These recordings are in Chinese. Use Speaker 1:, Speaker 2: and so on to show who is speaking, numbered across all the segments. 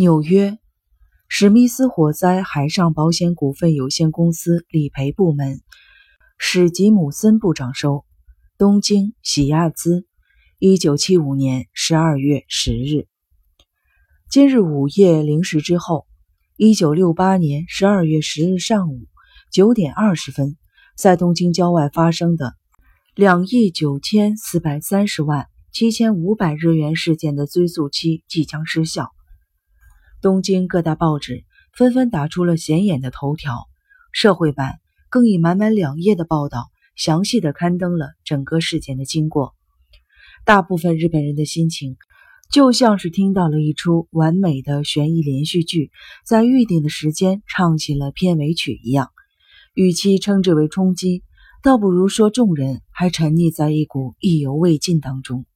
Speaker 1: 纽约，史密斯火灾海上保险股份有限公司理赔部门，史吉姆森部长收。东京喜亚兹，一九七五年十二月十日。今日午夜零时之后，一九六八年十二月十日上午九点二十分，在东京郊外发生的两亿九千四百三十万七千五百日元事件的追诉期即将失效。东京各大报纸纷纷打出了显眼的头条，社会版更以满满两页的报道，详细的刊登了整个事件的经过。大部分日本人的心情，就像是听到了一出完美的悬疑连续剧，在预定的时间唱起了片尾曲一样。与其称之为冲击，倒不如说众人还沉溺在一股意犹未尽当中。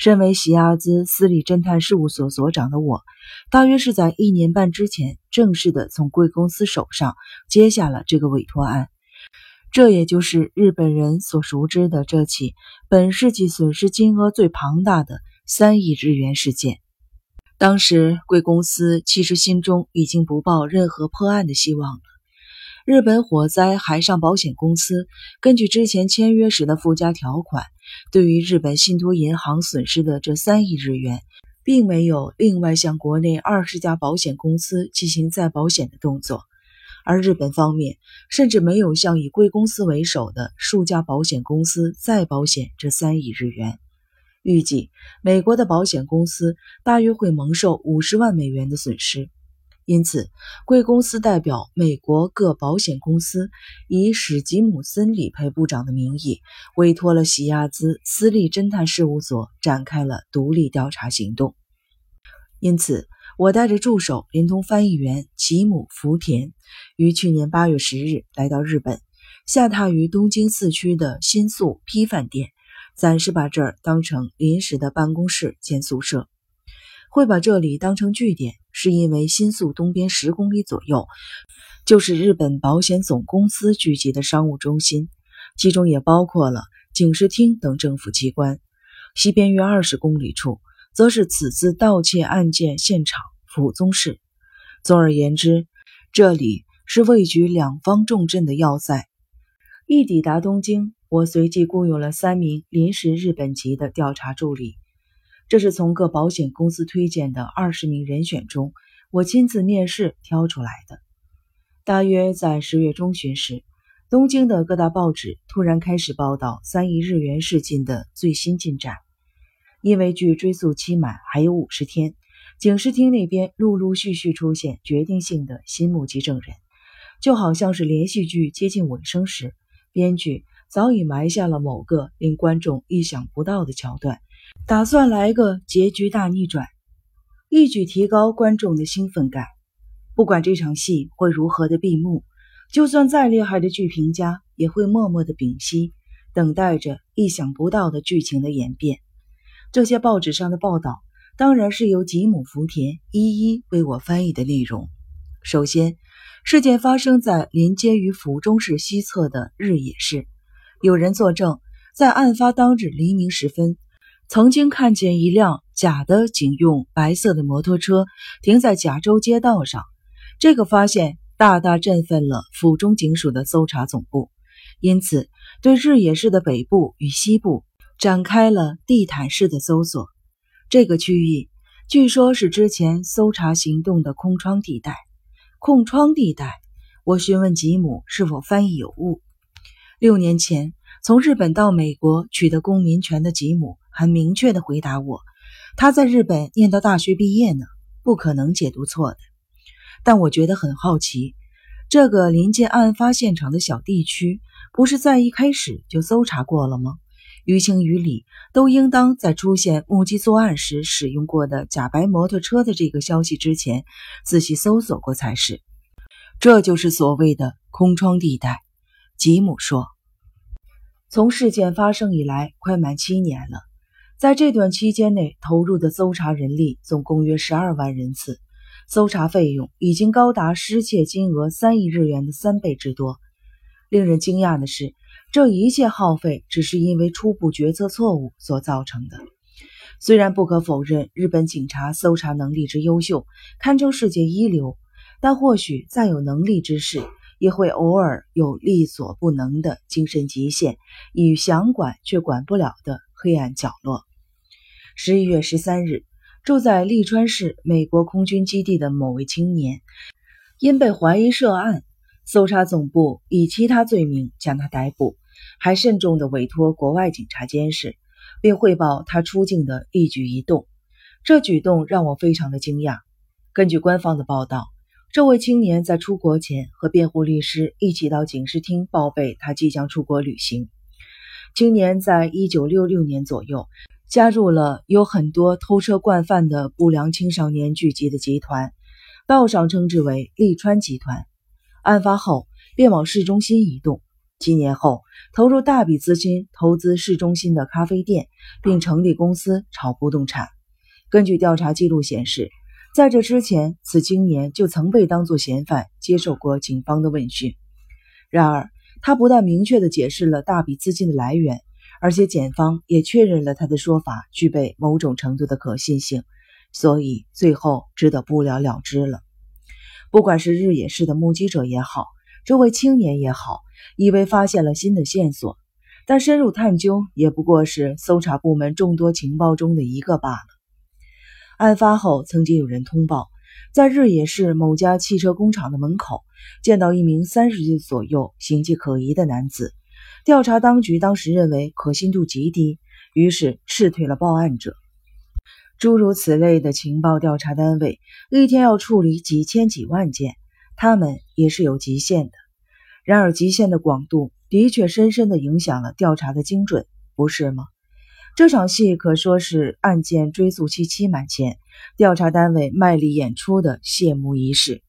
Speaker 1: 身为喜亚兹私立侦探事务所所长的我，大约是在一年半之前正式的从贵公司手上接下了这个委托案。这也就是日本人所熟知的这起本世纪损失金额最庞大的三亿日元事件。当时贵公司其实心中已经不抱任何破案的希望了。日本火灾海上保险公司根据之前签约时的附加条款。对于日本信托银行损失的这三亿日元，并没有另外向国内二十家保险公司进行再保险的动作，而日本方面甚至没有向以贵公司为首的数家保险公司再保险这三亿日元。预计美国的保险公司大约会蒙受五十万美元的损失。因此，贵公司代表美国各保险公司，以史吉姆森理赔部长的名义，委托了喜亚兹私立侦探事务所展开了独立调查行动。因此，我带着助手连同翻译员吉姆福田，于去年八月十日来到日本，下榻于东京四区的新宿批饭店，暂时把这儿当成临时的办公室兼宿舍。会把这里当成据点，是因为新宿东边十公里左右就是日本保险总公司聚集的商务中心，其中也包括了警视厅等政府机关。西边约二十公里处，则是此次盗窃案件现场府宗市。总而言之，这里是位居两方重镇的要塞。一抵达东京，我随即雇佣了三名临时日本籍的调查助理。这是从各保险公司推荐的二十名人选中，我亲自面试挑出来的。大约在十月中旬时，东京的各大报纸突然开始报道三亿日元事件的最新进展。因为距追诉期满还有五十天，警视厅那边陆陆续续出现决定性的新目击证人，就好像是连续剧接近尾声时，编剧早已埋下了某个令观众意想不到的桥段。打算来个结局大逆转，一举提高观众的兴奋感。不管这场戏会如何的闭幕，就算再厉害的剧评家也会默默的屏息，等待着意想不到的剧情的演变。这些报纸上的报道，当然是由吉姆福田一一为我翻译的内容。首先，事件发生在临接于府中市西侧的日野市，有人作证，在案发当日黎明时分。曾经看见一辆假的警用白色的摩托车停在甲州街道上，这个发现大大振奋了府中警署的搜查总部，因此对日野市的北部与西部展开了地毯式的搜索。这个区域据说是之前搜查行动的空窗地带。空窗地带，我询问吉姆是否翻译有误。六年前从日本到美国取得公民权的吉姆。很明确的回答我，他在日本念到大学毕业呢，不可能解读错的。但我觉得很好奇，这个临近案发现场的小地区，不是在一开始就搜查过了吗？于情于理，都应当在出现目击作案时使用过的假白摩托车的这个消息之前，仔细搜索过才是。这就是所谓的空窗地带。吉姆说，从事件发生以来，快满七年了。在这段期间内投入的搜查人力总共约十二万人次，搜查费用已经高达失窃金额三亿日元的三倍之多。令人惊讶的是，这一切耗费只是因为初步决策错误所造成的。虽然不可否认日本警察搜查能力之优秀，堪称世界一流，但或许再有能力之士，也会偶尔有力所不能的精神极限，与想管却管不了的黑暗角落。十一月十三日，住在利川市美国空军基地的某位青年，因被怀疑涉案，搜查总部以其他罪名将他逮捕，还慎重地委托国外警察监视，并汇报他出境的一举一动。这举动让我非常的惊讶。根据官方的报道，这位青年在出国前和辩护律师一起到警视厅报备他即将出国旅行。青年在一九六六年左右。加入了有很多偷车惯犯的不良青少年聚集的集团，道上称之为利川集团。案发后便往市中心移动，几年后投入大笔资金投资市中心的咖啡店，并成立公司炒不动产。根据调查记录显示，在这之前，此青年就曾被当作嫌犯接受过警方的问讯。然而，他不但明确地解释了大笔资金的来源。而且检方也确认了他的说法具备某种程度的可信性，所以最后只得不了了之了。不管是日野市的目击者也好，这位青年也好，以为发现了新的线索，但深入探究也不过是搜查部门众多情报中的一个罢了。案发后，曾经有人通报，在日野市某家汽车工厂的门口见到一名三十岁左右、形迹可疑的男子。调查当局当时认为可信度极低，于是斥退了报案者。诸如此类的情报调查单位，一天要处理几千几万件，他们也是有极限的。然而，极限的广度的确深深地影响了调查的精准，不是吗？这场戏可说是案件追诉期期满前，调查单位卖力演出的谢幕仪式。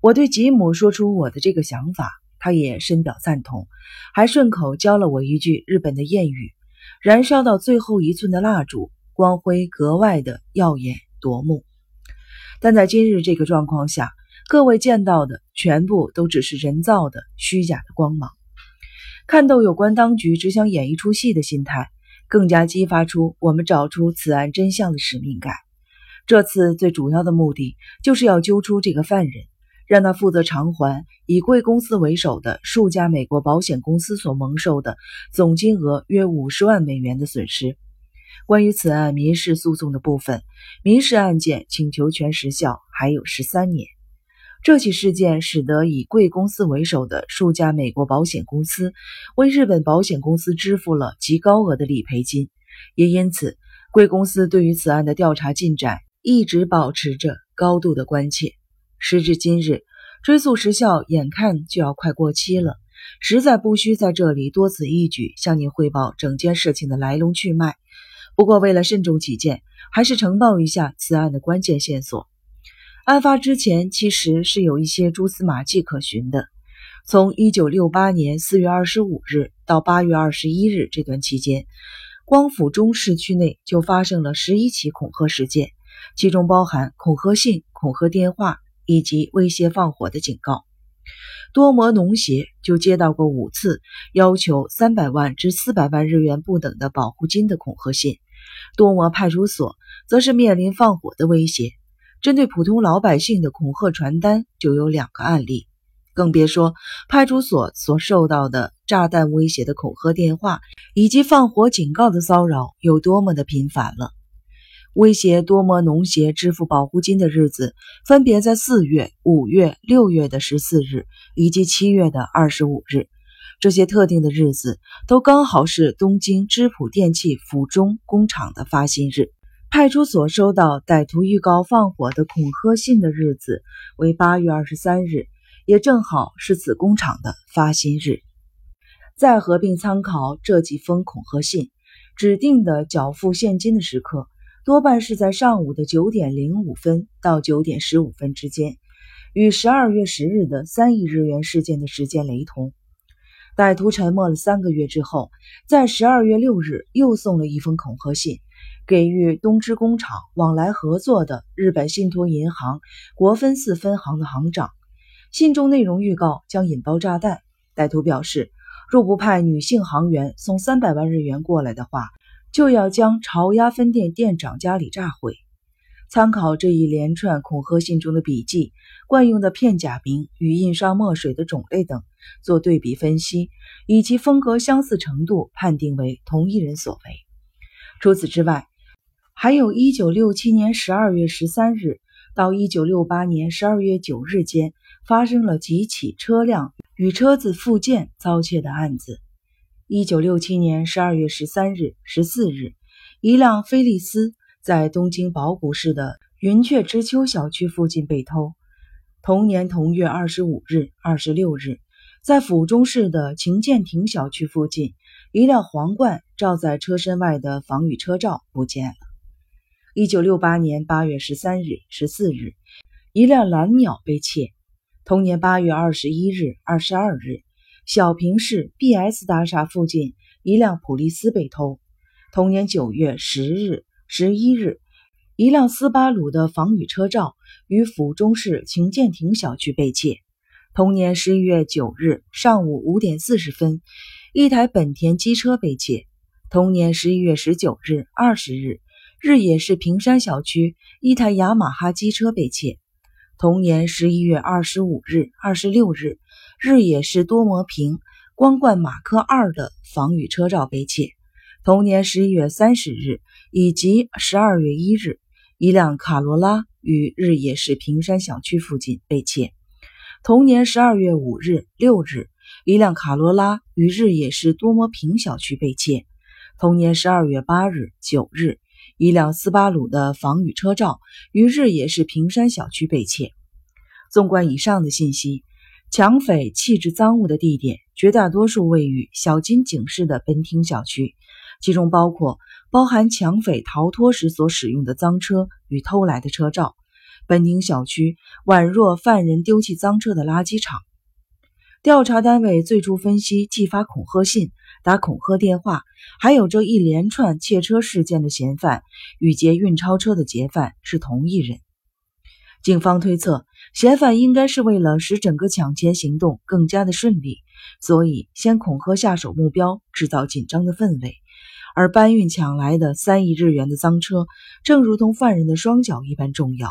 Speaker 1: 我对吉姆说出我的这个想法。他也深表赞同，还顺口教了我一句日本的谚语：“燃烧到最后一寸的蜡烛，光辉格外的耀眼夺目。”但在今日这个状况下，各位见到的全部都只是人造的、虚假的光芒。看到有关当局只想演一出戏的心态，更加激发出我们找出此案真相的使命感。这次最主要的目的就是要揪出这个犯人。让他负责偿还以贵公司为首的数家美国保险公司所蒙受的总金额约五十万美元的损失。关于此案民事诉讼的部分，民事案件请求权时效还有十三年。这起事件使得以贵公司为首的数家美国保险公司为日本保险公司支付了极高额的理赔金，也因此贵公司对于此案的调查进展一直保持着高度的关切。时至今日，追诉时效眼看就要快过期了，实在不需在这里多此一举向您汇报整件事情的来龙去脉。不过为了慎重起见，还是呈报一下此案的关键线索。案发之前其实是有一些蛛丝马迹可循的。从1968年4月25日到8月21日这段期间，光府中市区内就发生了十一起恐吓事件，其中包含恐吓信、恐吓电话。以及威胁放火的警告，多摩农协就接到过五次要求三百万至四百万日元不等的保护金的恐吓信，多摩派出所则是面临放火的威胁。针对普通老百姓的恐吓传单就有两个案例，更别说派出所所受到的炸弹威胁的恐吓电话以及放火警告的骚扰有多么的频繁了。威胁多摩农协支付保护金的日子，分别在四月、五月、六月的十四日，以及七月的二十五日。这些特定的日子都刚好是东京织浦电器府中工厂的发薪日。派出所收到歹徒预告放火的恐吓信的日子为八月二十三日，也正好是此工厂的发薪日。再合并参考这几封恐吓信，指定的缴付现金的时刻。多半是在上午的九点零五分到九点十五分之间，与十二月十日的三亿日元事件的时间雷同。歹徒沉默了三个月之后，在十二月六日又送了一封恐吓信，给予东芝工厂往来合作的日本信托银行国分寺分行的行长。信中内容预告将引爆炸弹。歹徒表示，若不派女性行员送三百万日元过来的话。就要将朝鸭分店店长家里炸毁。参考这一连串恐吓信中的笔记、惯用的片假名与印刷墨水的种类等做对比分析，以及风格相似程度判定为同一人所为。除此之外，还有1967年12月13日到1968年12月9日间发生了几起车辆与车子附件遭窃的案子。1967年12月13日、14日，一辆菲利斯。在东京宝谷市的云雀之丘小区附近被偷。同年同月二十五日、二十六日，在府中市的晴建亭小区附近，一辆皇冠罩在车身外的防雨车罩不见了。一九六八年八月十三日、十四日，一辆蓝鸟被窃。同年八月二十一日、二十二日，小平市 B.S 大厦附近一辆普利斯被偷。同年九月十日。十一日，一辆斯巴鲁的防雨车罩于府中市晴建亭小区被窃。同年十一月九日上午五点四十分，一台本田机车被窃。同年十一月十九日、二十日，日野市平山小区一台雅马哈机车被窃。同年十一月二十五日、二十六日，日野市多摩平光冠马克二的防雨车罩被窃。同年十一月三十日以及十二月一日，一辆卡罗拉于日野市平山小区附近被窃。同年十二月五日、六日，一辆卡罗拉于日野市多摩平小区被窃。同年十二月八日、九日，一辆斯巴鲁的防雨车罩于日野市平山小区被窃。纵观以上的信息，抢匪弃置赃物的地点绝大多数位于小金井市的本町小区。其中包括包含抢匪逃脱时所使用的赃车与偷来的车罩。本町小区宛若犯人丢弃赃车的垃圾场。调查单位最初分析，寄发恐吓信、打恐吓电话，还有这一连串窃车事件的嫌犯与劫运钞车的劫犯是同一人。警方推测，嫌犯应该是为了使整个抢劫行动更加的顺利，所以先恐吓下手目标，制造紧张的氛围。而搬运抢来的三亿日元的赃车，正如同犯人的双脚一般重要。